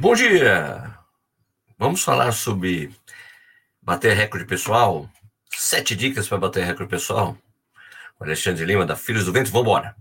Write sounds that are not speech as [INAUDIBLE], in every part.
Bom dia! Vamos falar sobre bater recorde pessoal? Sete dicas para bater recorde pessoal? O Alexandre Lima, da Filhos do Vento, vamos embora!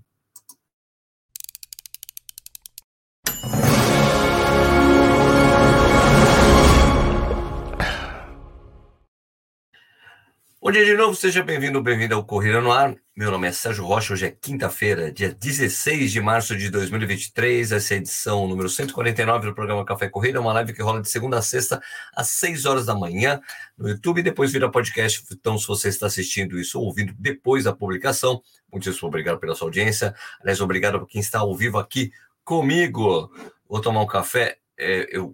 Bom dia de novo, seja bem-vindo, bem-vindo ao Corrida no Ar. Meu nome é Sérgio Rocha, hoje é quinta-feira, dia 16 de março de 2023, essa é a edição número 149 do programa Café Corrida, uma live que rola de segunda a sexta, às 6 horas da manhã, no YouTube, e depois vira podcast, então se você está assistindo isso ou ouvindo depois da publicação, muitíssimo obrigado pela sua audiência, aliás, obrigado por quem está ao vivo aqui comigo. Vou tomar um café, é, eu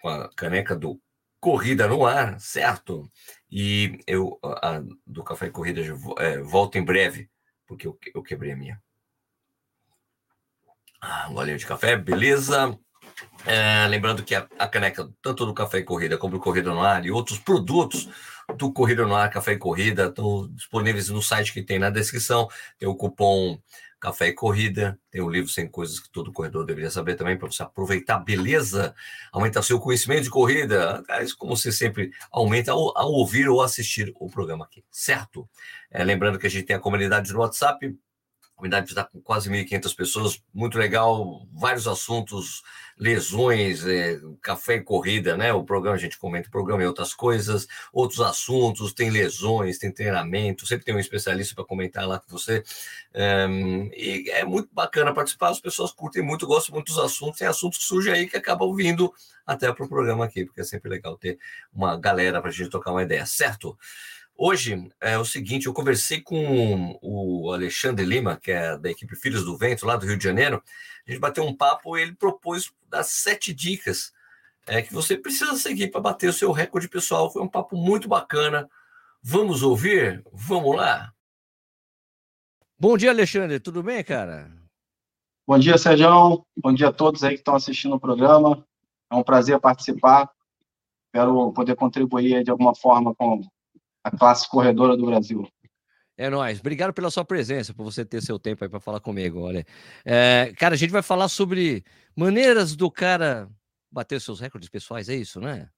com a caneca do Corrida no Ar, certo? E eu, a, do Café e Corrida, é, volto em breve, porque eu, eu quebrei a minha. Ah, um de café, beleza. É, lembrando que a, a, caneca, tanto do Café e Corrida como do Corrida no Ar e outros produtos do Corrida no Ar, Café e Corrida, estão disponíveis no site que tem na descrição. Tem o cupom Café e Corrida, tem o livro Sem Coisas que todo corredor deveria saber também, para você aproveitar, beleza? Aumentar seu conhecimento de corrida, como você sempre aumenta ao, ao, ouvir ou assistir o programa aqui, certo? É, lembrando que a gente tem a comunidade no WhatsApp, comunidade está com quase 1.500 pessoas, muito legal, vários assuntos, lesões, é, café e corrida, né? O programa, a gente comenta o programa e outras coisas, outros assuntos, tem lesões, tem treinamento, sempre tem um especialista para comentar lá com você. Um, e é muito bacana participar, as pessoas curtem muito, gostam muito dos assuntos, tem assuntos que surgem aí que acabam vindo até para o programa aqui, porque é sempre legal ter uma galera para a gente tocar uma ideia, certo? Hoje é o seguinte, eu conversei com o Alexandre Lima, que é da equipe Filhos do Vento, lá do Rio de Janeiro. A gente bateu um papo e ele propôs das sete dicas é, que você precisa seguir para bater o seu recorde pessoal. Foi um papo muito bacana. Vamos ouvir? Vamos lá? Bom dia, Alexandre. Tudo bem, cara? Bom dia, Sérgio. Bom dia a todos aí que estão assistindo o programa. É um prazer participar. Espero poder contribuir de alguma forma com a classe corredora do Brasil. É nóis. Obrigado pela sua presença, por você ter seu tempo aí para falar comigo. Olha, é, cara, a gente vai falar sobre maneiras do cara bater seus recordes pessoais, é isso, né?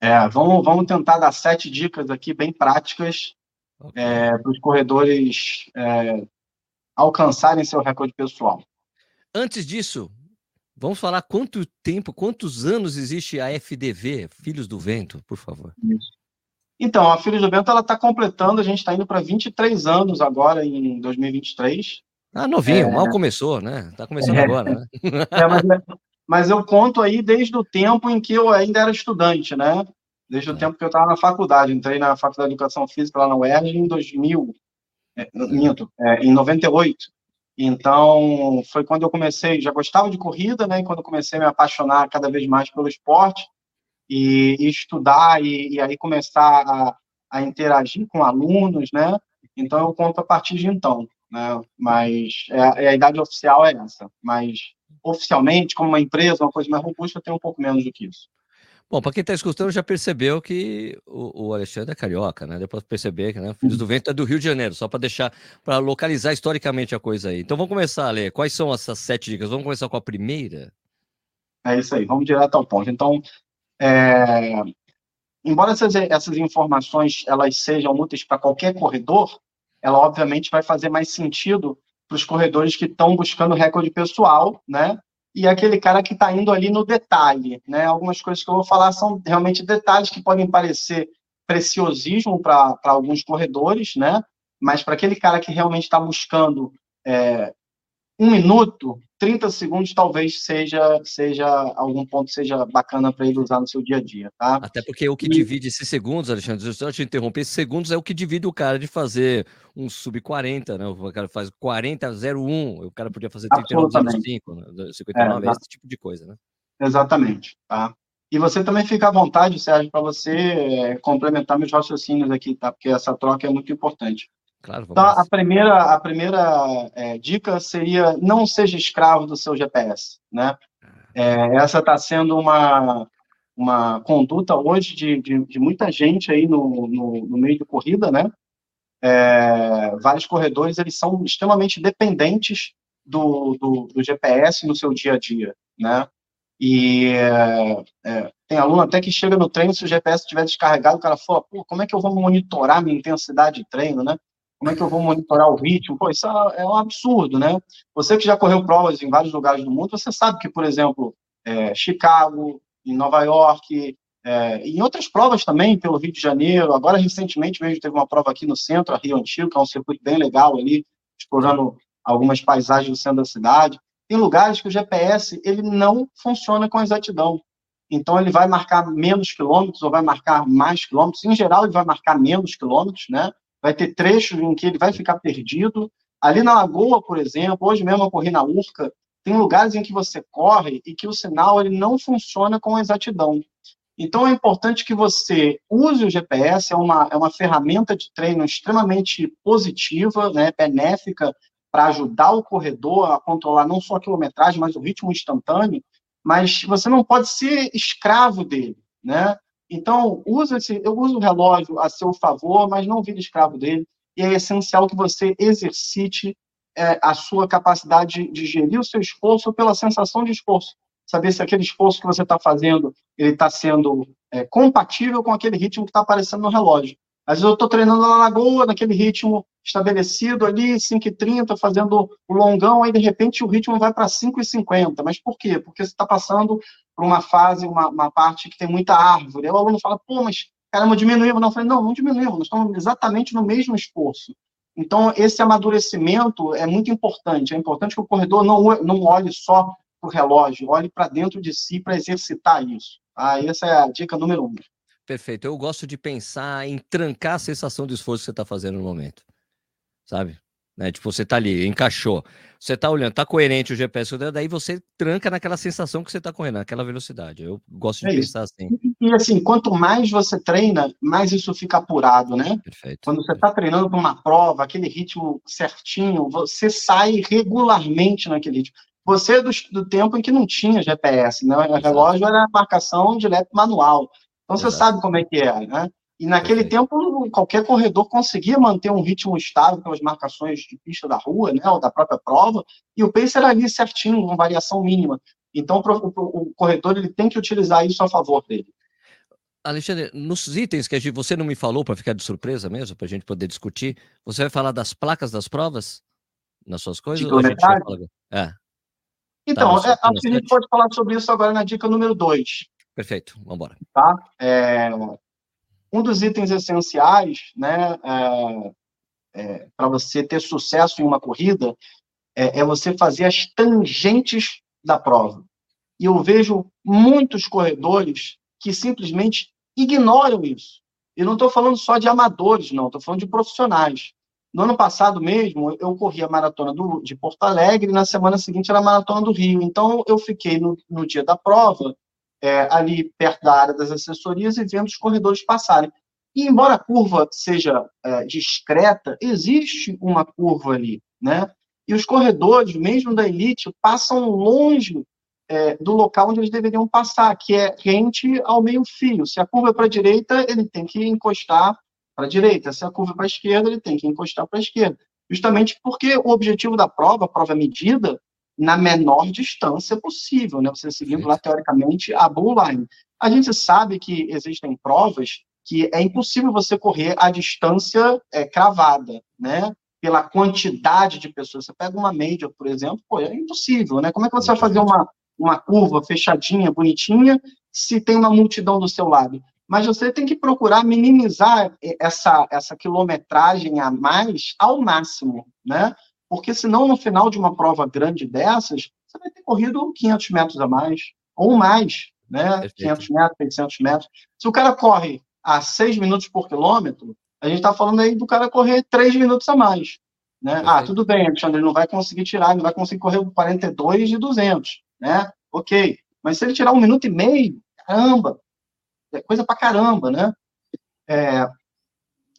É, vamos, vamos tentar dar sete dicas aqui bem práticas okay. é, para os corredores é, alcançarem seu recorde pessoal. Antes disso, vamos falar quanto tempo, quantos anos existe a FDV, Filhos do Vento, por favor. Isso. Então, a Filhos do Vento ela está completando, a gente está indo para 23 anos agora em 2023. Ah, novinho, é... mal começou, né? Está começando é... agora, né? [LAUGHS] É, mas, mas, eu conto aí desde o tempo em que eu ainda era estudante, né? Desde o é. tempo que eu estava na faculdade. Entrei na Faculdade de Educação Física lá na UERJ em 2000, é, minto, é, em 98. Então, foi quando eu comecei, já gostava de corrida, né? E quando eu comecei a me apaixonar cada vez mais pelo esporte, e, e estudar e, e, aí começar a, a, interagir com alunos, né? Então eu conto a partir de então, né? Mas é, é a idade oficial é essa, mas oficialmente como uma empresa, uma coisa mais robusta, tem um pouco menos do que isso. Bom, para quem está escutando já percebeu que o, o, Alexandre é carioca, né? Para perceber que né, Filhos do Vento é do Rio de Janeiro, só para deixar, para localizar historicamente a coisa aí. Então vamos começar a ler. Quais são essas sete dicas? Vamos começar com a primeira? É isso aí, vamos direto ao ponto. Então, é, embora essas, essas informações elas sejam úteis para qualquer corredor, ela obviamente vai fazer mais sentido para os corredores que estão buscando recorde pessoal, né? E aquele cara que está indo ali no detalhe, né? Algumas coisas que eu vou falar são realmente detalhes que podem parecer preciosismo para alguns corredores, né? Mas para aquele cara que realmente está buscando é, um minuto, 30 segundos talvez seja, seja algum ponto seja bacana para ele usar no seu dia a dia, tá? Até porque o que e... divide esses segundos, Alexandre, só te interromper, esses segundos é o que divide o cara de fazer um sub 40, né? O cara faz 40,01, o cara podia fazer 39,05, né? 59, é, esse tipo de coisa, né? Exatamente, tá? E você também fica à vontade, Sérgio, para você é, complementar meus raciocínios aqui, tá? Porque essa troca é muito importante. Claro, então, a primeira, a primeira é, dica seria não seja escravo do seu GPS, né? É, essa está sendo uma, uma conduta hoje de, de, de muita gente aí no, no, no, meio de corrida, né? É, vários corredores, eles são extremamente dependentes do, do, do, GPS no seu dia a dia, né? E é, é, tem aluno até que chega no treino, se o GPS estiver descarregado, o cara fala, pô, como é que eu vou monitorar minha intensidade de treino, né? Como é que eu vou monitorar o ritmo? Pô, isso é, é um absurdo, né? Você que já correu provas em vários lugares do mundo, você sabe que, por exemplo, é, Chicago, em Nova York, é, em outras provas também, pelo Rio de Janeiro, agora recentemente mesmo teve uma prova aqui no centro, a Rio Antigo, que é um circuito bem legal ali, explorando algumas paisagens do centro da cidade. Tem lugares que o GPS ele não funciona com exatidão. Então, ele vai marcar menos quilômetros ou vai marcar mais quilômetros. Em geral, ele vai marcar menos quilômetros, né? Vai ter trechos em que ele vai ficar perdido. Ali na Lagoa, por exemplo, hoje mesmo eu corri na Urca, tem lugares em que você corre e que o sinal ele não funciona com exatidão. Então, é importante que você use o GPS, é uma, é uma ferramenta de treino extremamente positiva, né, benéfica, para ajudar o corredor a controlar não só a quilometragem, mas o ritmo instantâneo, mas você não pode ser escravo dele, né? Então, usa esse, eu uso o relógio a seu favor, mas não vire escravo dele, e é essencial que você exercite é, a sua capacidade de gerir o seu esforço pela sensação de esforço saber se aquele esforço que você está fazendo ele está sendo é, compatível com aquele ritmo que está aparecendo no relógio. Às vezes eu estou treinando na lagoa, naquele ritmo estabelecido ali, 5h30, fazendo o longão, aí de repente o ritmo vai para 5h50. Mas por quê? Porque você está passando por uma fase, uma, uma, parte que tem muita árvore. Aí o aluno fala, pô, mas caramba, diminuímos. Não, eu falei, não, não diminuímos, nós estamos exatamente no mesmo esforço. Então, esse amadurecimento é muito importante. É importante que o corredor não, não olhe só para o relógio, olhe para dentro de si para exercitar isso. Ah, essa é a dica número um. Perfeito. Eu gosto de pensar em trancar a sensação de esforço que você está fazendo no momento. Sabe? Né? Tipo, você está ali, encaixou. Você está olhando, está coerente o GPS, daí você tranca naquela sensação que você está correndo, naquela velocidade. Eu gosto de é pensar assim. E, e, assim, quanto mais você treina, mais isso fica apurado, né? Perfeito. Quando você está treinando para uma prova, aquele ritmo certinho, você sai regularmente naquele ritmo. Você é do, do tempo em que não tinha GPS, né? O relógio era marcação direto manual. Então Exato. você sabe como é que é, né? E naquele tempo, qualquer corredor conseguia manter um ritmo estável pelas marcações de pista da rua, né, ou da própria prova, e o pace era ali certinho, com variação mínima. Então, o, o corredor ele tem que utilizar isso a favor dele. Alexandre, nos itens que você não me falou para ficar de surpresa mesmo, para a gente poder discutir, você vai falar das placas das provas nas suas coisas? Ou a gente vai falar... É. Então, tá, é, acho que a gente pode falar sobre isso agora na dica número 2. Perfeito, vamos embora. Tá? É, um dos itens essenciais, né, é, é, para você ter sucesso em uma corrida, é, é, você fazer as tangentes da prova. E eu vejo muitos corredores que simplesmente ignoram isso. E não estou falando só de amadores, não, estou falando de profissionais. No ano passado mesmo, eu corri a maratona do, de Porto Alegre, e na semana seguinte era a maratona do Rio. Então, eu fiquei no, no dia da prova, é, ali perto da área das assessorias, e vendo os corredores passarem. E, embora a curva seja é, discreta, existe uma curva ali, né? E os corredores, mesmo da elite, passam longe é, do local onde eles deveriam passar, que é rente ao meio-fio. Se a curva é para a direita, ele tem que encostar para a direita. Se a curva é para a esquerda, ele tem que encostar para a esquerda. Justamente porque o objetivo da prova, a prova medida na menor distância possível, né? Você seguindo lá, teoricamente, a bull line. A gente sabe que existem provas que é impossível você correr a distância é, cravada, né? Pela quantidade de pessoas. Você pega uma média, por exemplo, pô, é impossível, né? Como é que você vai fazer uma, uma curva fechadinha, bonitinha, se tem uma multidão do seu lado? mas você tem que procurar minimizar essa, essa quilometragem a mais ao máximo, né? Porque senão, no final de uma prova grande dessas, você vai ter corrido 500 metros a mais, ou mais, né? Perfeito. 500 metros, 800 metros. Se o cara corre a 6 minutos por quilômetro, a gente está falando aí do cara correr 3 minutos a mais. Né? Ah, tudo bem, Alexandre, ele não vai conseguir tirar, ele não vai conseguir correr 42 de 200, né? Ok. Mas se ele tirar um minuto e meio, caramba, é coisa pra caramba, né? É,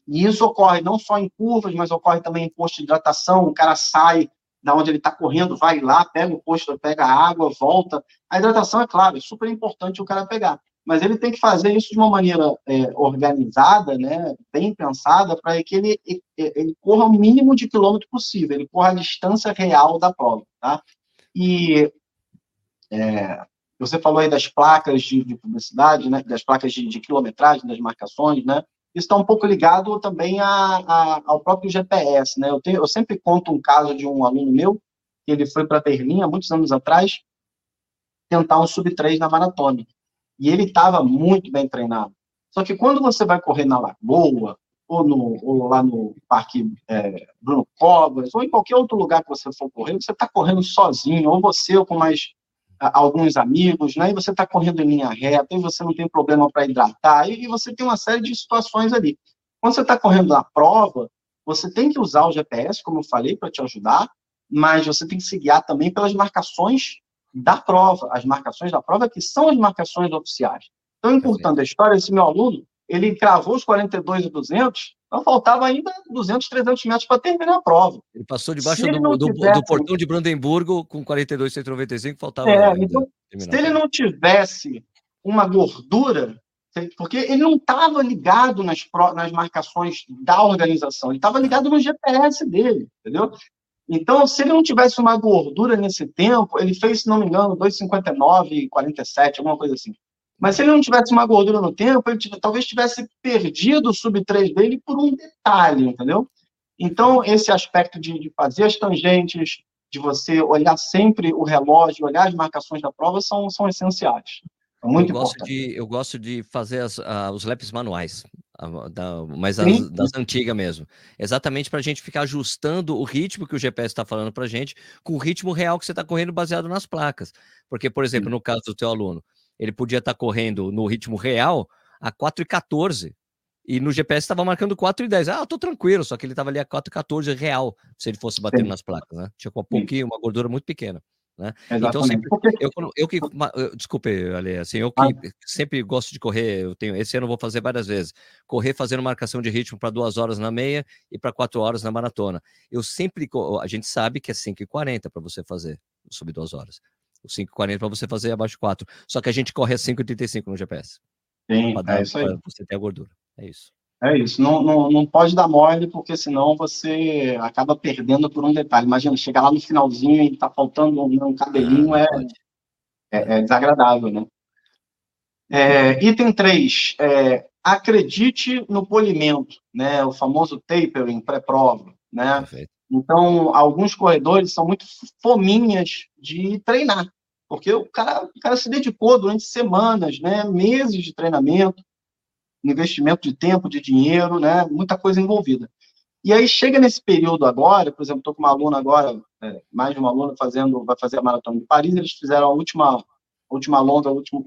e isso ocorre não só em curvas, mas ocorre também em posto de hidratação. O cara sai da onde ele está correndo, vai lá, pega o posto, pega a água, volta. A hidratação, é claro, é super importante o cara pegar. Mas ele tem que fazer isso de uma maneira é, organizada, né, bem pensada, para que ele, ele corra o mínimo de quilômetro possível, ele corra a distância real da prova. Tá? E é, Você falou aí das placas de, de publicidade, né? das placas de, de, quilometragem, das marcações, né? Isso está um pouco ligado também a, a, ao próprio GPS, né? Eu, tenho, eu sempre conto um caso de um aluno meu, que ele foi para Berlim há muitos anos atrás, tentar um sub-3 na maratona. E ele estava muito bem treinado. Só que quando você vai correr na Lagoa, ou, no, ou lá no Parque é, Bruno Covas, ou em qualquer outro lugar que você for correr, você está correndo sozinho, ou você ou com mais alguns amigos, né? E você está correndo em linha reta, e você não tem problema para hidratar, e, você tem uma série de situações ali. Quando você está correndo na prova, você tem que usar o GPS, como eu falei, para te ajudar, mas você tem que se guiar também pelas marcações da prova, as marcações da prova que são as marcações oficiais. Então, encurtando a história, esse meu aluno, ele cravou os 42 e 200, então faltava ainda 200, 300 metros para terminar a prova. Ele passou debaixo do, do, tivesse... do, portão de Brandemburgo com 42, 195, faltava. É, então, se ele não tivesse uma gordura, porque ele não estava ligado nas, nas marcações da organização, ele estava ligado no GPS dele, entendeu? Então, se ele não tivesse uma gordura nesse tempo, ele fez, se não me engano, 2,59, 47, alguma coisa assim. Mas se ele não tivesse uma gordura no tempo, ele talvez tivesse perdido o sub-3 dele por um detalhe, entendeu? Então, esse aspecto de, de, fazer as tangentes, de você olhar sempre o relógio, olhar as marcações da prova, são, são essenciais. É muito eu gosto importante. De, eu gosto de fazer as, uh, os laps manuais, uh, da, mas as, das antigas mesmo. Exatamente para a gente ficar ajustando o ritmo que o GPS está falando para a gente com o ritmo real que você está correndo baseado nas placas. Porque, por exemplo, no caso do teu aluno, ele podia estar tá correndo no ritmo real a 4,14 e no GPS estava marcando 4,10. Ah, eu tô tranquilo, só que ele estava ali a 4,14 real se ele fosse batendo Sim. nas placas, né? Tinha um pouquinho, uma gordura muito pequena. Né? Então, sempre, eu, eu que, desculpe, Ale, assim, eu que ah. sempre gosto de correr, eu tenho, esse ano eu vou fazer várias vezes, correr fazendo marcação de ritmo para duas horas na meia e para quatro horas na maratona. Eu sempre, a gente sabe que é 5,40 para você fazer, sobre duas horas o 5,40 para você fazer abaixo de 4. Só que a gente corre a 5,35 no GPS. Sim, dar, é isso aí. você ter a gordura. É isso. É isso. Não, não, não pode dar mole, porque senão você acaba perdendo por um detalhe. Imagina, chegar lá no finalzinho e tá faltando um, um cabelinho, ah, é, é, é, desagradável, né? É, item 3. É, acredite no polimento, né? O famoso tapering pré-prova, né? Perfeito. Então, alguns corredores são muito fominhas de treinar, porque o cara, o cara se dedicou durante semanas, né, meses de treinamento, investimento de tempo, de dinheiro, né, muita coisa envolvida. E aí chega nesse período agora, por exemplo, estou com uma aluna agora, é, mais de uma aluna fazendo, vai fazer a maratona de Paris, eles fizeram a última, a última longa, último,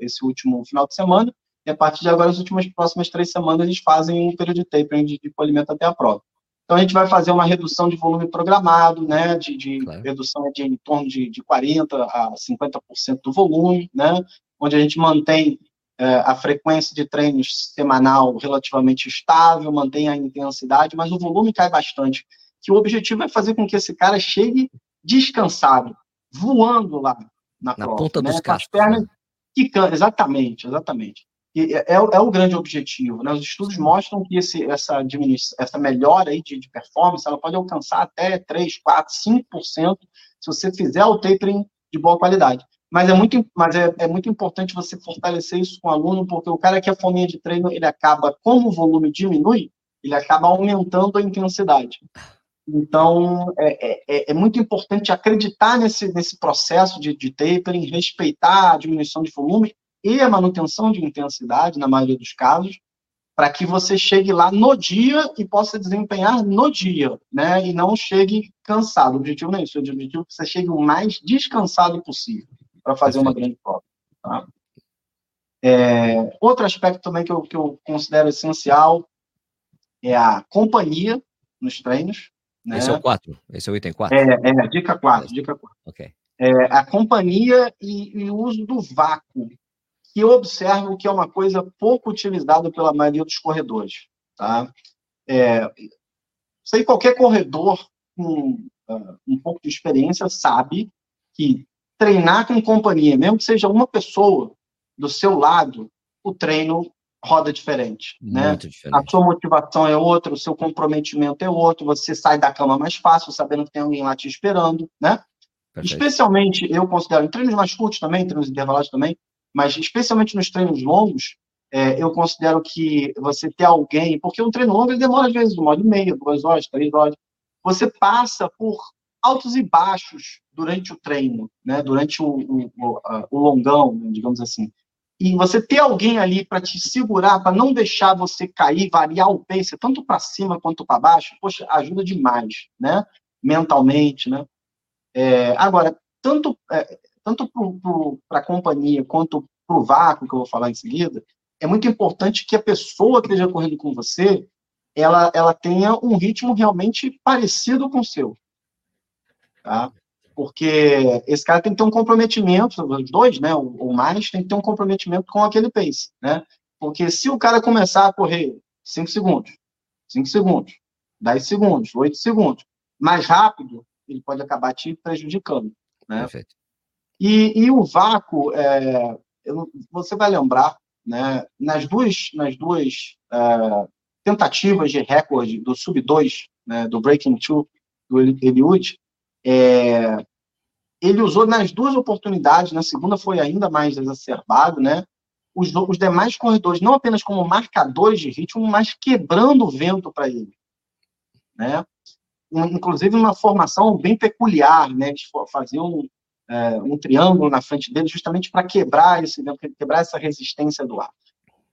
esse último final de semana, e a partir de agora, as últimas próximas três semanas, eles fazem um período de tapering de, de polimento até a prova. Então, a gente vai fazer uma redução de volume programado, né, de, de claro. redução de em torno de, de 40% a 50% do volume, né, onde a gente mantém é, a frequência de treinos semanal relativamente estável, mantém a intensidade, mas o volume cai bastante. Que o objetivo é fazer com que esse cara chegue descansado, voando lá na, na prova, ponta né, dos cascos. Pernas né? exatamente, exatamente. É, é, é, o grande objetivo. Né? Os estudos mostram que esse, essa, essa melhora aí de, de, performance ela pode alcançar até 3, 4, 5% se você fizer o tapering de boa qualidade. Mas é muito, mas é, é, muito importante você fortalecer isso com o aluno, porque o cara que é fominha de treino, ele acaba, como o volume diminui, ele acaba aumentando a intensidade. Então, é, é, é muito importante acreditar nesse, nesse processo de, de tapering, respeitar a diminuição de volume e a manutenção de intensidade, na maioria dos casos, para que você chegue lá no dia e possa desempenhar no dia, né? E não chegue cansado. O objetivo não é isso, o objetivo é que você chegue o mais descansado possível para fazer uma grande prova. Tá? É, outro aspecto também que eu, que eu considero essencial é a companhia nos treinos. Né? Esse é o 4, esse é o item 4. É, é dica 4, dica 4. Ok. É, a companhia e, e o uso do vácuo que eu observo que é uma coisa pouco utilizada pela maioria dos corredores. Tá? É, sei qualquer corredor com uh, um pouco de experiência sabe que treinar com companhia, mesmo que seja uma pessoa do seu lado, o treino roda diferente, né? Diferente. A sua motivação é outra, o seu comprometimento é outro, você sai da cama mais fácil, sabendo que tem alguém lá te esperando, né? Perfeito. Especialmente, eu considero, em treinos mais curtos também, treinos intervalados também, mas especialmente nos treinos longos, é, eu considero que você ter alguém, porque um treino longo ele demora às vezes uma hora e meia, duas horas, três horas, você passa por altos e baixos durante o treino, né, durante o, o, o, o longão, né, digamos assim. E você ter alguém ali para te segurar, para não deixar você cair, variar o pace, tanto para cima quanto para baixo, poxa, ajuda demais, né? Mentalmente, né? É, agora, tanto, é, tanto para a companhia quanto para o vácuo, que eu vou falar em seguida, é muito importante que a pessoa que esteja correndo com você, ela, ela tenha um ritmo realmente parecido com o seu. Tá? Porque esse cara tem que ter um comprometimento, os dois, né, ou mais, tem que ter um comprometimento com aquele pace, né? Porque se o cara começar a correr 5 segundos, 5 segundos, 10 segundos, 8 segundos, mais rápido, ele pode acabar te prejudicando, né? Perfeito. E, e o vácuo, é, eu, você vai lembrar, né, nas duas, nas duas é, tentativas de recorde do Sub-2, né, do Breaking Two, do Eliud, é, ele usou nas duas oportunidades, na segunda foi ainda mais exacerbado, né? Os, os demais corredores, não apenas como marcadores de ritmo, mas quebrando o vento para ele, né? Inclusive uma formação bem peculiar, né? Faziam um, é, um triângulo na frente dele justamente para quebrar esse quebrar essa resistência do ar.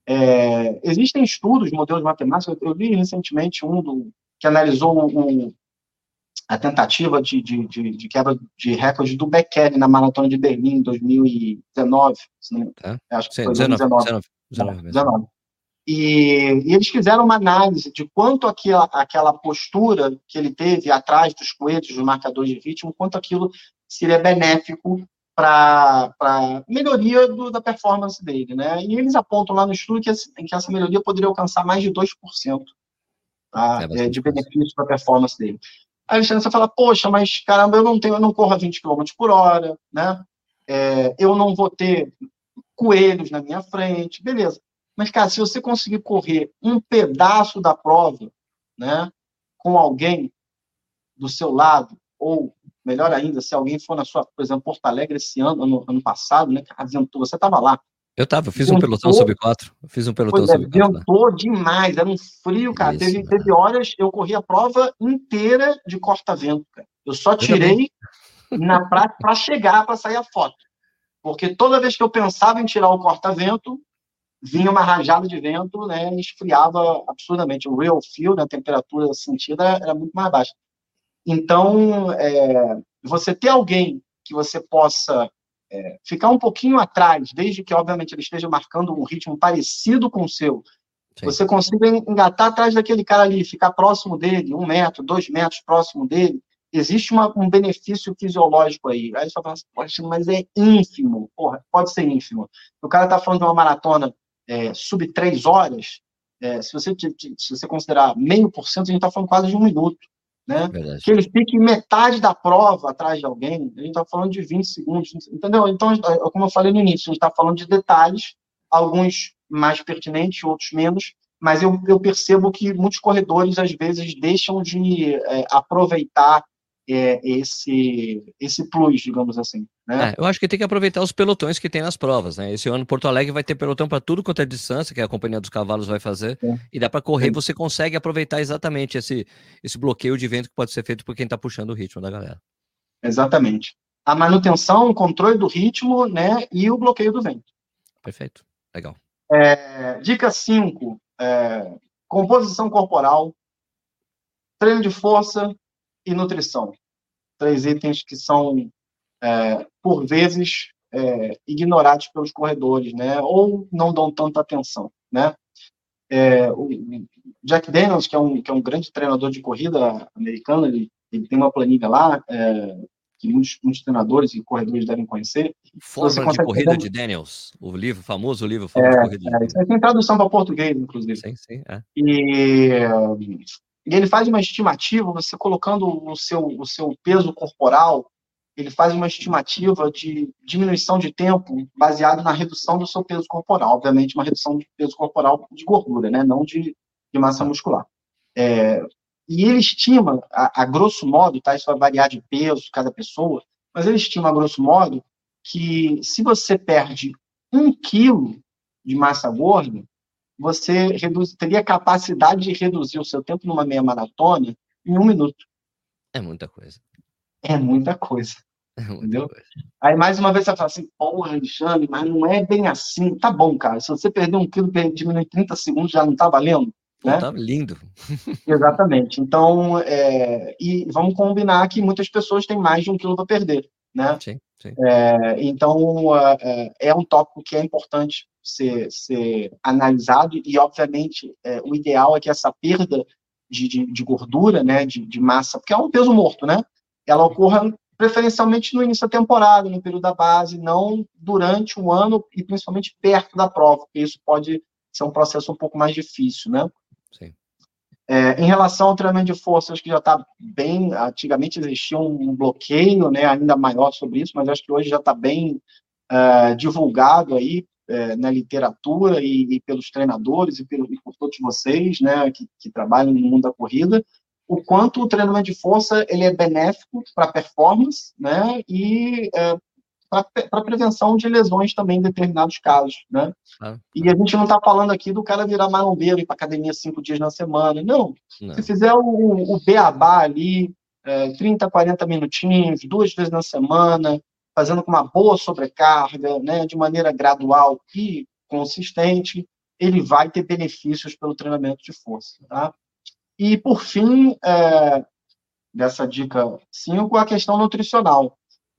É, existem estudos, modelos matemáticos, eu vi recentemente um do, que analisou o, a tentativa de, de, de, de, quebra de recorde do Bekele na Maratona de Berlim em 2019. Não, é? Acho que Sim, foi 2019. 19, 19, 19. E, e, eles fizeram uma análise de quanto aquela, aquela postura que ele teve atrás dos coelhos, dos marcadores de ritmo, quanto aquilo seria benéfico para a melhoria do, da performance dele. Né? E eles apontam lá no estudo que, que essa melhoria poderia alcançar mais de 2% tá? é, de benefício para a performance dele. Aí você fala, poxa, mas caramba, eu não tenho, eu não corro a 20 km por hora, né? É, eu não vou ter coelhos na minha frente, beleza. Mas, cara, se você conseguir correr um pedaço da prova, né, com alguém do seu lado, ou melhor ainda, se alguém for na sua, por exemplo, Porto Alegre esse ano, ano, ano passado, né, aventura, você estava lá, eu tava, eu fiz ventou, um pelotão sobre quatro. Eu fiz um pelotão é, sobre quatro. Ventou demais, era um frio, cara. Isso, teve, cara. teve horas, eu corri a prova inteira de corta-vento, cara. Eu só tirei na prática para chegar, para sair a foto. Porque toda vez que eu pensava em tirar o corta-vento, vinha uma rajada de vento, né, e esfriava absurdamente. O real feel, né, a temperatura sentida era muito mais baixa. Então, é, você ter alguém que você possa é, ficar um pouquinho atrás, desde que, obviamente, ele esteja marcando um ritmo parecido com o seu, Sim. você consiga engatar atrás daquele cara ali, ficar próximo dele, um metro, dois metros próximo dele, existe uma, um benefício fisiológico aí. Aí você fala assim, mas é ínfimo. Porra, pode ser ínfimo. O cara está falando de uma maratona é, sub três horas, é, se, você, se você considerar meio por cento, a gente está falando quase de um minuto né? Verdade. Que ele fique metade da prova atrás de alguém, a gente está falando de 20 segundos, entendeu? Então, é, como eu falei no início, a gente está falando de detalhes, alguns mais pertinentes, outros menos, mas eu, eu percebo que muitos corredores, às vezes, deixam de é, aproveitar é, esse, esse plus, digamos assim. Né? É, eu acho que tem que aproveitar os pelotões que tem nas provas. Né? Esse ano Porto Alegre vai ter pelotão para tudo quanto é distância, que a Companhia dos Cavalos vai fazer, é. e dá para correr, você consegue aproveitar exatamente esse, esse bloqueio de vento que pode ser feito por quem está puxando o ritmo da galera. Exatamente. A manutenção, o controle do ritmo né, e o bloqueio do vento. Perfeito. Legal. É, dica 5. É, composição corporal, treino de força, e nutrição. Três itens que são, é, por vezes, é, ignorados pelos corredores, né? Ou não dão tanta atenção, né? É, o Jack Daniels, que é, um, que é um grande treinador de corrida americano, ele, ele tem uma planilha lá é, que muitos, muitos, treinadores e corredores devem conhecer. Fórmula de corrida de Daniels, o livro, o famoso livro Fórmula é, de corrida. É, isso tem tradução para português, inclusive. Sim, sim. É. E e ele faz uma estimativa, você colocando o seu, o seu peso corporal, ele faz uma estimativa de diminuição de tempo baseado na redução do seu peso corporal. Obviamente, uma redução de peso corporal de gordura, né? não de, de massa muscular. É, e ele estima, a, a, grosso modo, tá? isso vai variar de peso cada pessoa, mas ele estima, a grosso modo, que se você perde um quilo de massa gorda, você reduz, teria capacidade de reduzir o seu tempo numa meia maratona em um minuto. É muita coisa. É muita coisa. É muita entendeu? Coisa. Aí, mais uma vez, você fala assim, porra, Alexandre, mas não é bem assim. Tá bom, cara. Se você perder um quilo, diminuir 30 segundos, já não tá valendo? Né? Tá lindo. [LAUGHS] Exatamente. Então, é, e vamos combinar que muitas pessoas têm mais de um quilo para perder, né? Sim, sim. É, então, é, é, um tópico que é importante ser, ser analisado e, obviamente, é, o ideal é que essa perda de, de, de gordura, né, de, de, massa, porque é um peso morto, né? Ela ocorra preferencialmente no início da temporada, no período da base, não durante o ano e principalmente perto da prova, porque isso pode ser um processo um pouco mais difícil, né? Sim. É, em relação ao treinamento de força, acho que já está bem. Antigamente existia um bloqueio, né, ainda maior sobre isso, mas acho que hoje já está bem uh, divulgado aí é, na literatura e, e, pelos treinadores e, pelo, e por todos vocês, né, que, que, trabalham no mundo da corrida, o quanto o treinamento de força ele é benéfico para a performance, né, e é, para prevenção de lesões também em determinados casos, né? Ah, e a gente não está falando aqui do cara virar marombeiro e para academia cinco dias na semana, não. não. Se fizer o, o beabá ali, é, 30, 40 minutinhos, duas vezes na semana, fazendo com uma boa sobrecarga, né, de maneira gradual e consistente, ele vai ter benefícios pelo treinamento de força. Tá? E, por fim, é, dessa dica 5, a questão nutricional.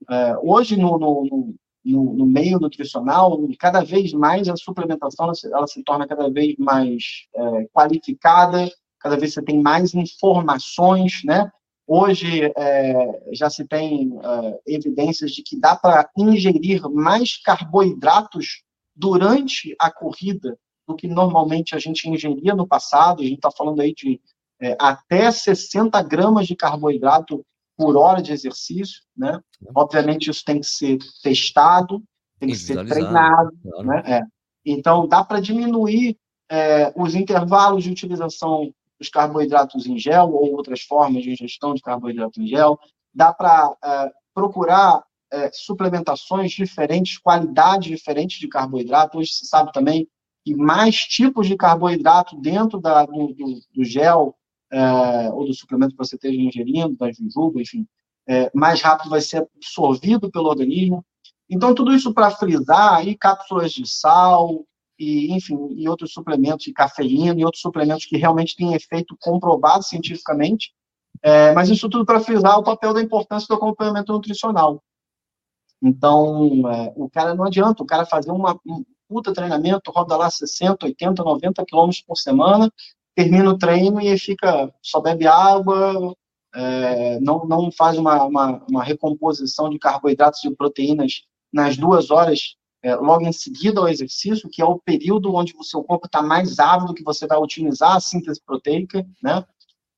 É, hoje, no, no, no, no, meio nutricional, cada vez mais a suplementação ela se, ela se torna cada vez mais é, qualificada, cada vez você tem mais informações, né? Hoje é, já se tem é, evidências de que dá para ingerir mais carboidratos durante a corrida do que normalmente a gente ingeria no passado. A gente está falando aí de é, até 60 gramas de carboidrato por hora de exercício, né? Obviamente isso tem que ser testado, tem que ser treinado, claro. né? É. Então dá para diminuir é, os intervalos de utilização os carboidratos em gel ou outras formas de ingestão de carboidrato em gel. Dá para é, procurar é, suplementações diferentes, qualidades diferentes de carboidrato. Hoje se sabe também que mais tipos de carboidrato dentro da, do, do, do gel é, ou do suplemento que você esteja ingerindo, da jujuba, enfim, é, mais rápido vai ser absorvido pelo organismo. Então, tudo isso para frisar aí cápsulas de sal, e, enfim, e outros suplementos de cafeína e outros suplementos que realmente têm efeito comprovado cientificamente. É, mas isso tudo para frisar o papel da importância do acompanhamento nutricional. Então, é, o cara não adianta, o cara fazer uma, um puta treinamento, roda lá 60, 80, 90 quilômetros por semana, termina o treino e fica, só bebe água, é, não, não faz uma, uma, uma recomposição de carboidratos e proteínas nas duas horas é, logo em seguida ao exercício, que é o período onde o seu corpo está mais ávido, que você vai otimizar a síntese proteica, né?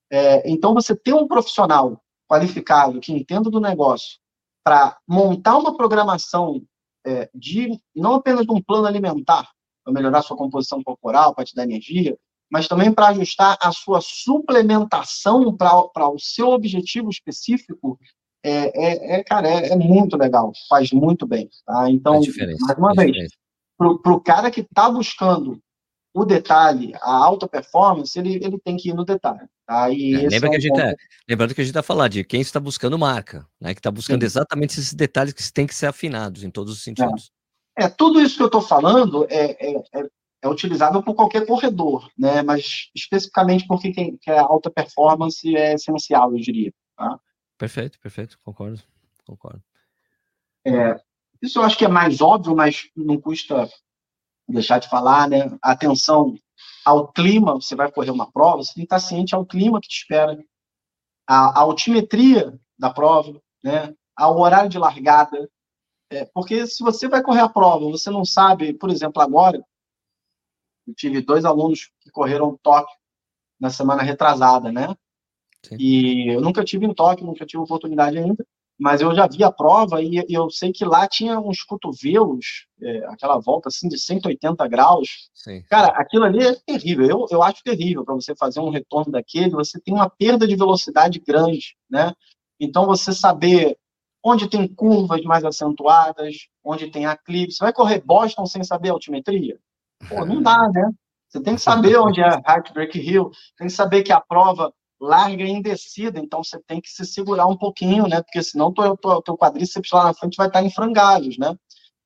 É, então, você ter um profissional qualificado que entenda do negócio para montar uma programação é, de não apenas de um plano alimentar para melhorar sua composição corporal, para te dar energia, mas também para ajustar a sua suplementação para o seu objetivo específico, é, é, é cara, é, é, muito legal, faz muito bem. Tá? Então, mais uma vez, para o cara que está buscando o detalhe, a alta performance, ele, ele tem que ir no detalhe. Tá? E é, lembra é que a gente tá, lembrando que a gente está falando de quem está buscando marca, né? que está buscando Sim. exatamente esses detalhes que têm que ser afinados em todos os sentidos. É, é tudo isso que eu estou falando é, é, utilizável por qualquer corredor, né? mas especificamente porque quem quer alta performance é essencial, eu diria. Tá? Perfeito, perfeito, concordo, concordo. É, isso eu acho que é mais óbvio, mas não custa deixar de falar, né? Atenção ao clima, você vai correr uma prova, você tem que estar ciente ao clima que te espera, a, a altimetria da prova, né? Ao horário de largada, é, porque se você vai correr a prova, você não sabe, por exemplo, agora, eu tive dois alunos que correram Tóquio na semana retrasada, né? Sim. E eu nunca tive em Tóquio, nunca tive oportunidade ainda, mas eu já vi a prova e, eu sei que lá tinha uns cotovelos, é, aquela volta assim de 180 graus. Sim. Cara, aquilo ali é terrível. Eu, eu acho terrível para você fazer um retorno daquele. Você tem uma perda de velocidade grande, né? Então você saber onde tem curvas mais acentuadas, onde tem aclive. Você vai correr Boston sem saber altimetria? Pô, não dá, né? Você tem que saber [LAUGHS] onde é Heartbreak Hill, tem que saber que a prova larga e indecida, então você tem que se segurar um pouquinho, né? Porque senão o teu quadríceps lá na frente vai estar em frangalhos, né?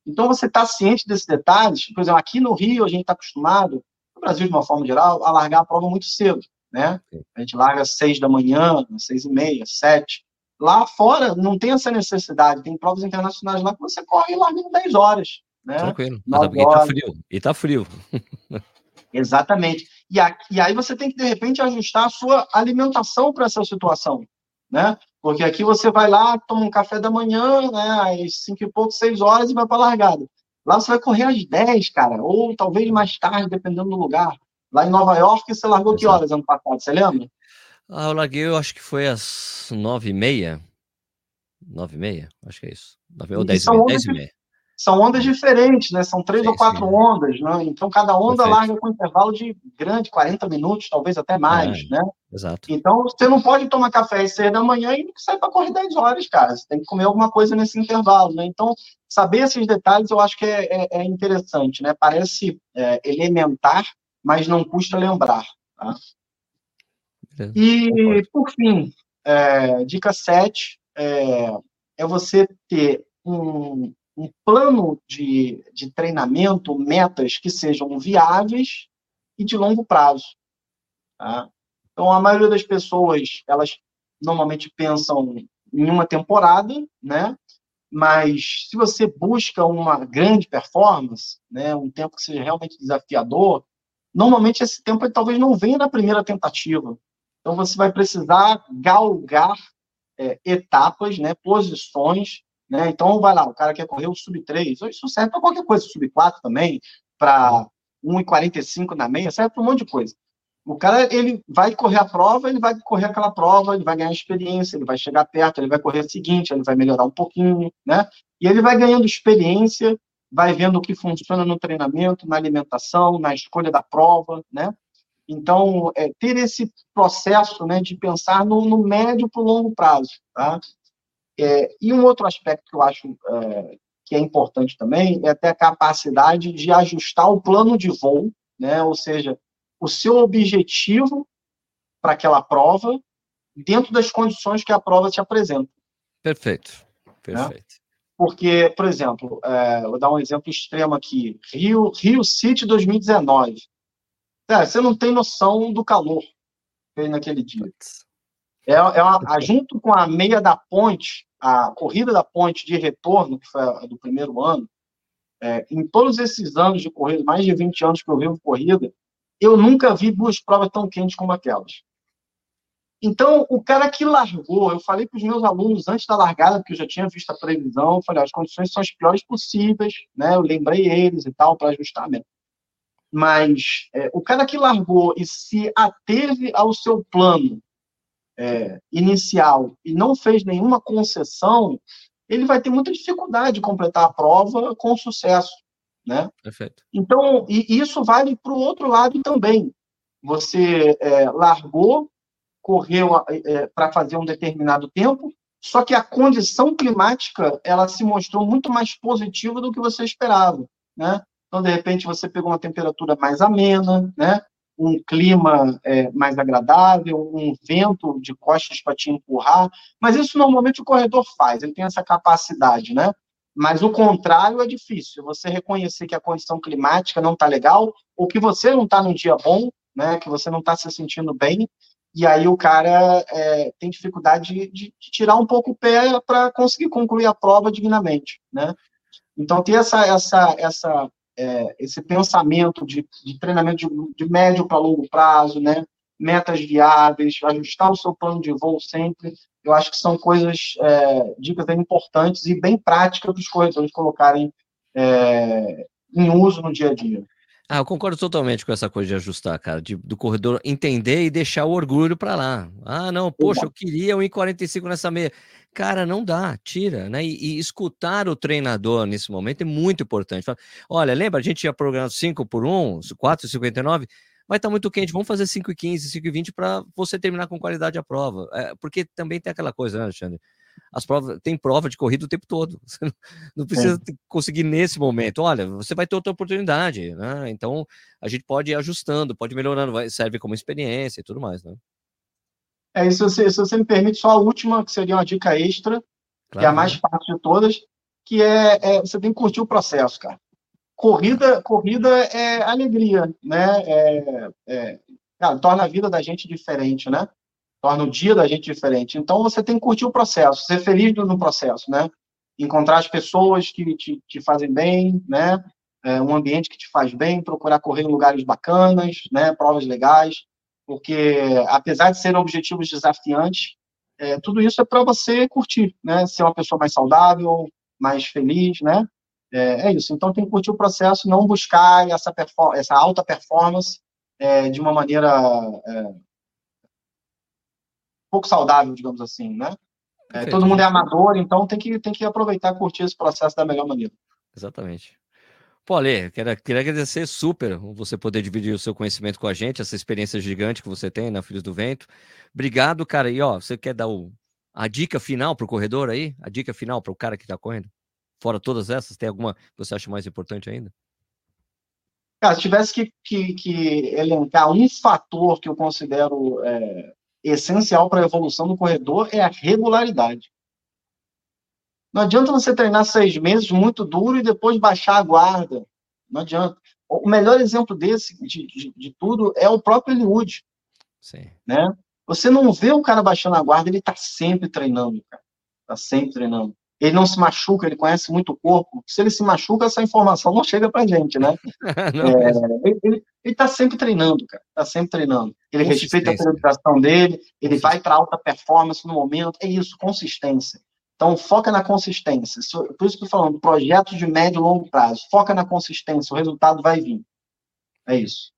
Então você está ciente desses detalhes. Por exemplo, aqui no Rio a gente está acostumado, no Brasil de uma forma geral, a largar a prova muito cedo, né? A gente larga às seis da manhã, às seis e meia, sete. Lá fora não tem essa necessidade, tem provas internacionais lá que você corre e larga em 10 horas. Né? Tranquilo. Mas e tá frio. E tá frio. [LAUGHS] Exatamente. E, a, e aí você tem que, de repente, ajustar a sua alimentação para essa situação, né? Porque aqui você vai lá, toma um café da manhã, né, às 5 e pouco, 6 horas e vai para a largada. Lá você vai correr às 10, cara, ou talvez mais tarde, dependendo do lugar. Lá em Nova York, você largou Exato. que horas ano passado, você lembra? Ah, eu larguei, eu acho que foi às 9 e meia. 9 e meia? Acho que é isso. 9 ou 10 e meia. 10 meia são ondas diferentes, né? São três sim, ou quatro sim. ondas, né? Então cada onda Perfeito. larga com intervalo de grande, 40 minutos, talvez até mais, é, né? Exato. Então você não pode tomar café às seis da manhã e sair para correr 10 horas, cara. Você tem que comer alguma coisa nesse intervalo, né? Então saber esses detalhes eu acho que é, é, é interessante, né? Parece é, elementar, mas não custa lembrar. Tá? E por fim, é, dica 7 é, é você ter um, um plano de, de treinamento, metas que sejam viáveis e de longo prazo. Tá? Então, a maioria das pessoas, elas normalmente pensam em uma temporada, né? Mas se você busca uma grande performance, né, um tempo que seja realmente desafiador, normalmente esse tempo talvez não venha na primeira tentativa. Então você vai precisar galgar é, etapas, né, posições né? Então, vai lá, o cara quer correr o sub-3, isso serve para qualquer coisa, sub-4 também, para 1,45 na meia, serve para um monte de coisa. O cara, ele vai correr a prova, ele vai correr aquela prova, ele vai ganhar experiência, ele vai chegar perto, ele vai correr a seguinte, ele vai melhorar um pouquinho, né? E ele vai ganhando experiência, vai vendo o que funciona no treinamento, na alimentação, na escolha da prova, né? Então, é, ter esse processo né, de pensar no, no médio para o longo prazo, tá? É, e um outro aspecto que eu acho é, que é importante também é ter a capacidade de ajustar o plano de voo, né? ou seja, o seu objetivo para aquela prova dentro das condições que a prova te apresenta. Perfeito, perfeito. Né? Porque, por exemplo, é, vou dar um exemplo extremo aqui, Rio, Rio City 2019. É, você não tem noção do calor que fez naquele dia. É, é uma, junto com a meia da ponte, a corrida da ponte de retorno, que foi a do primeiro ano, é, em todos esses anos de corrida, mais de 20 anos que eu vivo corrida, eu nunca vi duas provas tão quentes como aquelas. Então, o cara que largou, eu falei para os meus alunos antes da largada, porque eu já tinha visto a previsão, falei, as condições são as piores possíveis, né? Eu lembrei eles e tal, para ajustar mesmo. Mas é, o cara que largou e se ateve ao seu plano é, inicial e não fez nenhuma concessão, ele vai ter muita dificuldade de completar a prova com sucesso, né? Perfeito. Então, e isso vale para o outro lado também. Você é, largou, correu é, para fazer um determinado tempo, só que a condição climática ela se mostrou muito mais positiva do que você esperava, né? Então, de repente, você pegou uma temperatura mais amena, né? Um clima é, mais agradável, um vento de costas para te empurrar, mas isso normalmente o corredor faz, ele tem essa capacidade, né? Mas o contrário é difícil, você reconhecer que a condição climática não está legal, ou que você não está num dia bom, né? Que você não está se sentindo bem, e aí o cara é, tem dificuldade de, de, tirar um pouco o pé para conseguir concluir a prova dignamente, né? Então ter essa essa essa é, esse pensamento de, de treinamento de, de médio para longo prazo, né? metas viáveis, ajustar o seu plano de voo sempre, eu acho que são coisas, é, dicas importantes e bem práticas para os corretores colocarem é, em uso no dia a dia. Ah, eu concordo totalmente com essa coisa de ajustar, cara, de, do corredor entender e deixar o orgulho para lá. Ah, não, poxa, eu queria um 1,45 nessa meia. Cara, não dá, tira, né? E, e, escutar o treinador nesse momento é muito importante. Fala, Olha, lembra, a gente tinha programado 5 por 1, 4,59, vai estar tá muito quente, vamos fazer 5,15, 5,20 para você terminar com qualidade a prova. É, porque também tem aquela coisa, né, Alexandre? As provas, tem prova de corrida o tempo todo. [LAUGHS] Você não, precisa é. conseguir nesse momento. Olha, você vai ter outra oportunidade, né? Então a gente pode ir ajustando, pode ir melhorando, vai, serve como experiência e tudo mais, né? É, se você, se você me permite, só a última, que seria uma dica extra, claro. que é a mais fácil de todas, que é, é, você tem que curtir o processo, cara. Corrida, corrida é alegria, né? É, é, cara, torna a vida da gente diferente, né? Torna o dia da gente diferente. Então você tem que curtir o processo, ser feliz no processo, né? Encontrar as pessoas que te, te fazem bem, né? É, um ambiente que te faz bem, procurar correr em lugares bacanas, né? Provas legais porque apesar de serem objetivos desafiantes, é, tudo isso é para você curtir, né? Ser uma pessoa mais saudável, mais feliz, né? É, é isso. Então tem que curtir o processo, não buscar essa, essa alta performance é, de uma maneira é, pouco saudável, digamos assim, né? É, todo mundo é amador, então tem que, tem que aproveitar e curtir esse processo da melhor maneira. Exatamente. Pô, Ale, quero, queria agradecer super você poder dividir o seu conhecimento com a gente, essa experiência gigante que você tem na Filhos do Vento. Obrigado, cara. E ó, você quer dar o, a dica final para o corredor aí? A dica final para o cara que está correndo? Fora todas essas, tem alguma que você acha mais importante ainda? Cara, se tivesse que, que, que elencar um fator que eu considero é, essencial para a evolução do corredor, é a regularidade. Não adianta você treinar seis meses muito duro e depois baixar a guarda. Não adianta. O melhor exemplo desse, de, de, de tudo, é o próprio Eliud. Sim. Né? Você não vê o cara baixando a guarda, ele está sempre treinando, cara. Está sempre treinando. Ele não se machuca, ele conhece muito o corpo. Se ele se machuca, essa informação não chega pra gente, né? [LAUGHS] é, ele está sempre treinando, cara. Está sempre treinando. Ele respeita a periodização dele, ele vai para alta performance no momento. É isso, consistência. Então, foca na consistência. Por isso que eu estou falando, projetos de médio e longo prazo. Foca na consistência, o resultado vai vir. É isso.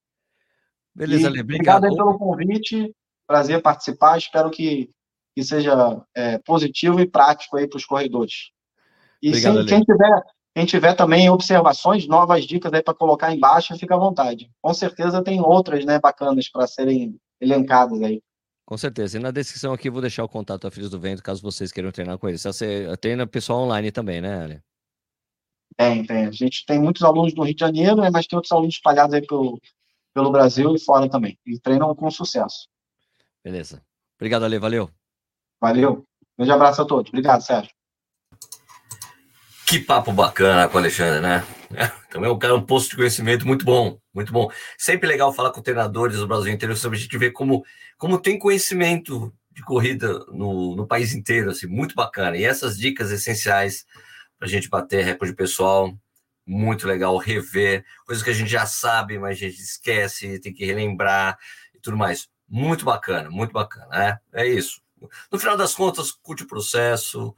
Beleza, Ale, obrigado. Obrigado pelo convite. Prazer participar. Espero que, que seja é, positivo e prático aí para os corredores. E obrigado, se, quem, tiver, quem tiver também observações, novas dicas aí para colocar embaixo, fica à vontade. Com certeza tem outras né, bacanas para serem elencadas aí. Com certeza. E na descrição aqui vou deixar o contato da Filhos do Vento, caso vocês queiram treinar com eles. Você treina pessoal online também, né, Ali? Tem, tem. A gente tem muitos alunos no Rio de Janeiro, né, mas tem outros alunos espalhados aí pelo, pelo Brasil e fora também. E treinam com sucesso. Beleza. Obrigado, Ale. Valeu. Valeu. Grande abraço a todos. Obrigado, Sérgio. Que papo bacana com o Alexandre, né? [LAUGHS] Também é um cara, um posto de conhecimento muito bom, muito bom. Sempre legal falar com treinadores do Brasil inteiro, sobre a gente ver como, como tem conhecimento de corrida no, no país inteiro, assim, muito bacana. E essas dicas essenciais para a gente bater recorde pessoal, muito legal rever, coisas que a gente já sabe, mas a gente esquece, tem que relembrar e tudo mais. Muito bacana, muito bacana, né? É isso. No final das contas, curte o processo,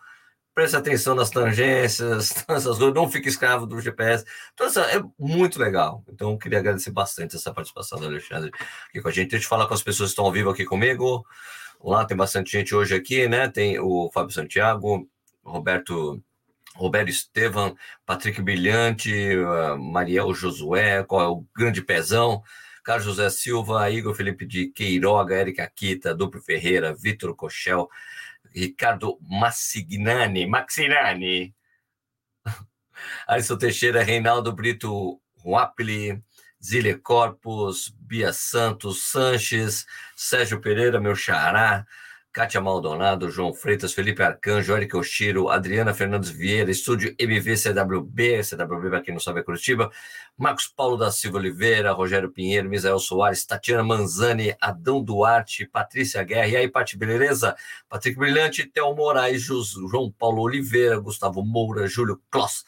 preste atenção nas tangências, [LAUGHS] essas coisas, não fique escravo do GPS. Então, essa é muito legal. Então, eu queria agradecer bastante essa participação do Alexandre aqui com a gente. Deixa eu falar com as pessoas que estão ao vivo aqui comigo. Lá tem bastante gente hoje aqui, né? Tem o Fábio Santiago, Roberto. Roberto Estevam, Patrick Brilhante, uh, Mariel Josué, qual é o grande pezão, Carlos José Silva, Igor Felipe de Queiroga, Érica Quita, Duplo Ferreira, Vitor Cochel, Ricardo Massignani, Maxinani, [LAUGHS] Alisson Teixeira, Reinaldo Brito Huapli, Zile Corpus, Bia Santos, Sanches, Sérgio Pereira, meu xará, Kátia Maldonado, João Freitas, Felipe Arcanjo, Eric Oshiro, Adriana Fernandes Vieira, Estúdio MVCWB, CWB para quem não sabe é Curitiba, Marcos Paulo da Silva Oliveira, Rogério Pinheiro, Misael Soares, Tatiana Manzani, Adão Duarte, Patrícia Guerra, e aí, Pati, beleza? Patrick Brilhante, Théo Moraes, João Paulo Oliveira, Gustavo Moura, Júlio Kloss,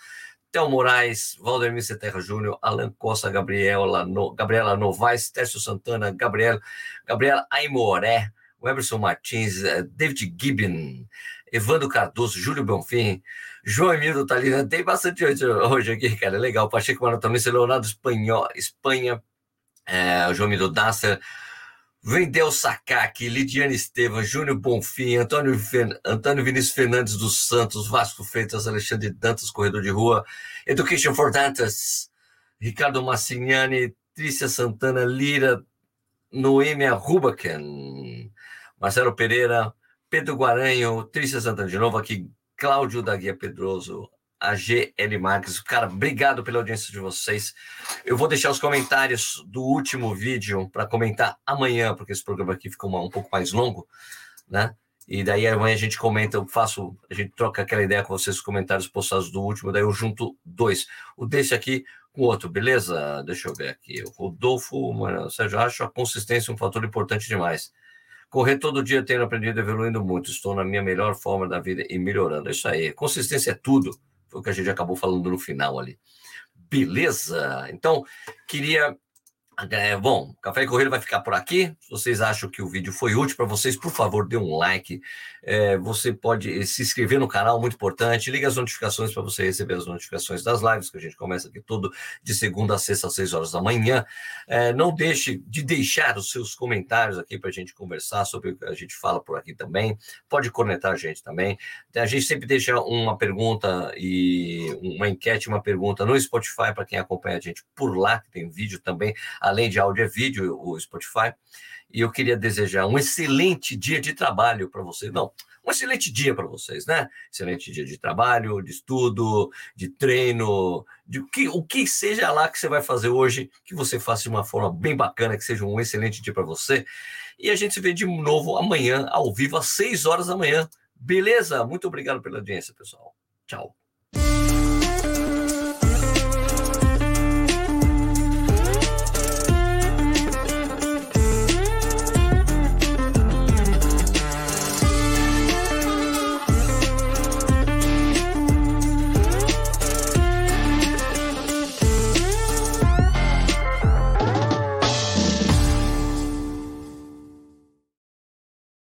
Théo Moraes, Valdemir Terra Júnior, Alan Costa, Gabriela, no, Gabriela Novaes, Tércio Santana, Gabriel, Gabriela Aimoré, Weberson Martins, eh, David Gibbon, Evandro Cardoso, Júlio Bonfim, João Emílio Talina, tem bastante hoje, hoje aqui, cara, legal. Pacheco Maratonista, Leonardo Espanhol, Espanha, é, João Emílio Dasser, Vendel Sakaki, Lidiane Estevam, Júnior Bonfim, Antônio, Antônio Vinícius Fernandes dos Santos, Vasco Freitas, Alexandre Dantas, Corredor de Rua, Education for Dantas, Ricardo Massignani, Trícia Santana, Lira, Noêmia Rubaken, Marcelo Pereira, Pedro Guaranho, Trícia Santana de novo aqui, Cláudio da Guia Pedroso, a GL Marques. Cara, obrigado pela audiência de vocês. Eu vou deixar os comentários do último vídeo para comentar amanhã, porque esse programa aqui ficou um pouco mais longo, né? E daí amanhã a gente comenta, eu faço, a gente troca aquela ideia com vocês, os comentários postados do último, daí eu junto dois. O desse aqui com o outro, beleza? Deixa eu ver aqui. O Rodolfo, mano, Sérgio, acho a consistência um fator importante demais. Correr todo dia tenho aprendido evoluindo muito. Estou na minha melhor forma da vida e melhorando. Isso aí. Consistência é tudo. Foi o que a gente acabou falando no final ali. Beleza? Então, queria é, bom, Café e Corrida vai ficar por aqui. Se vocês acham que o vídeo foi útil para vocês, por favor, dê um like. É, você pode se inscrever no canal, muito importante. Liga as notificações para você receber as notificações das lives, que a gente começa aqui todo de segunda a sexta, às seis horas da manhã. É, não deixe de deixar os seus comentários aqui para a gente conversar sobre o que a gente fala por aqui também. Pode conectar a gente também. A gente sempre deixa uma pergunta e uma enquete, uma pergunta no Spotify para quem acompanha a gente por lá, que tem vídeo também além de áudio é vídeo, o Spotify. E eu queria desejar um excelente dia de trabalho para vocês. Não, um excelente dia para vocês, né? Excelente dia de trabalho, de estudo, de treino, de o que, o que seja lá que você vai fazer hoje, que você faça de uma forma bem bacana, que seja um excelente dia para você. E a gente se vê de novo amanhã, ao vivo, às 6 horas da manhã. Beleza? Muito obrigado pela audiência, pessoal. Tchau.